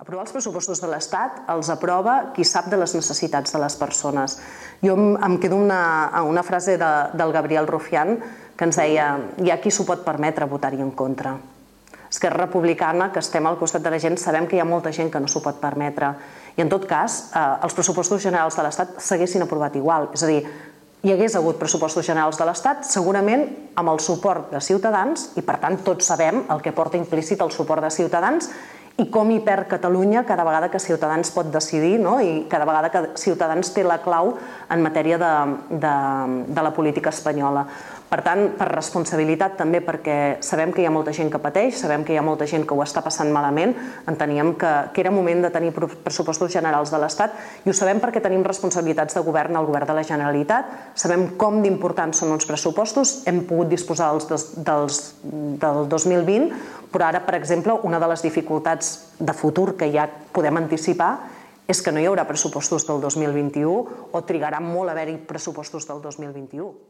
Aprovar els pressupostos de l'Estat els aprova qui sap de les necessitats de les persones. Jo em, quedo una, una frase de, del Gabriel Rufián que ens deia hi ha qui s'ho pot permetre votar-hi en contra. Esquerra Republicana, que estem al costat de la gent, sabem que hi ha molta gent que no s'ho pot permetre. I en tot cas, eh, els pressupostos generals de l'Estat s'haguessin aprovat igual. És a dir, hi hagués hagut pressupostos generals de l'Estat, segurament amb el suport de Ciutadans, i per tant tots sabem el que porta implícit el suport de Ciutadans, i com hi perd Catalunya cada vegada que Ciutadans pot decidir no? i cada vegada que Ciutadans té la clau en matèria de, de, de la política espanyola. Per tant, per responsabilitat també perquè sabem que hi ha molta gent que pateix, sabem que hi ha molta gent que ho està passant malament, enteníem que, que era moment de tenir pressupostos generals de l'Estat i ho sabem perquè tenim responsabilitats de govern al govern de la Generalitat, sabem com d'importants són uns pressupostos, hem pogut disposar dels, dels, del 2020, però ara, per exemple, una de les dificultats de futur que ja podem anticipar és que no hi haurà pressupostos del 2021 o trigarà molt a haver-hi pressupostos del 2021.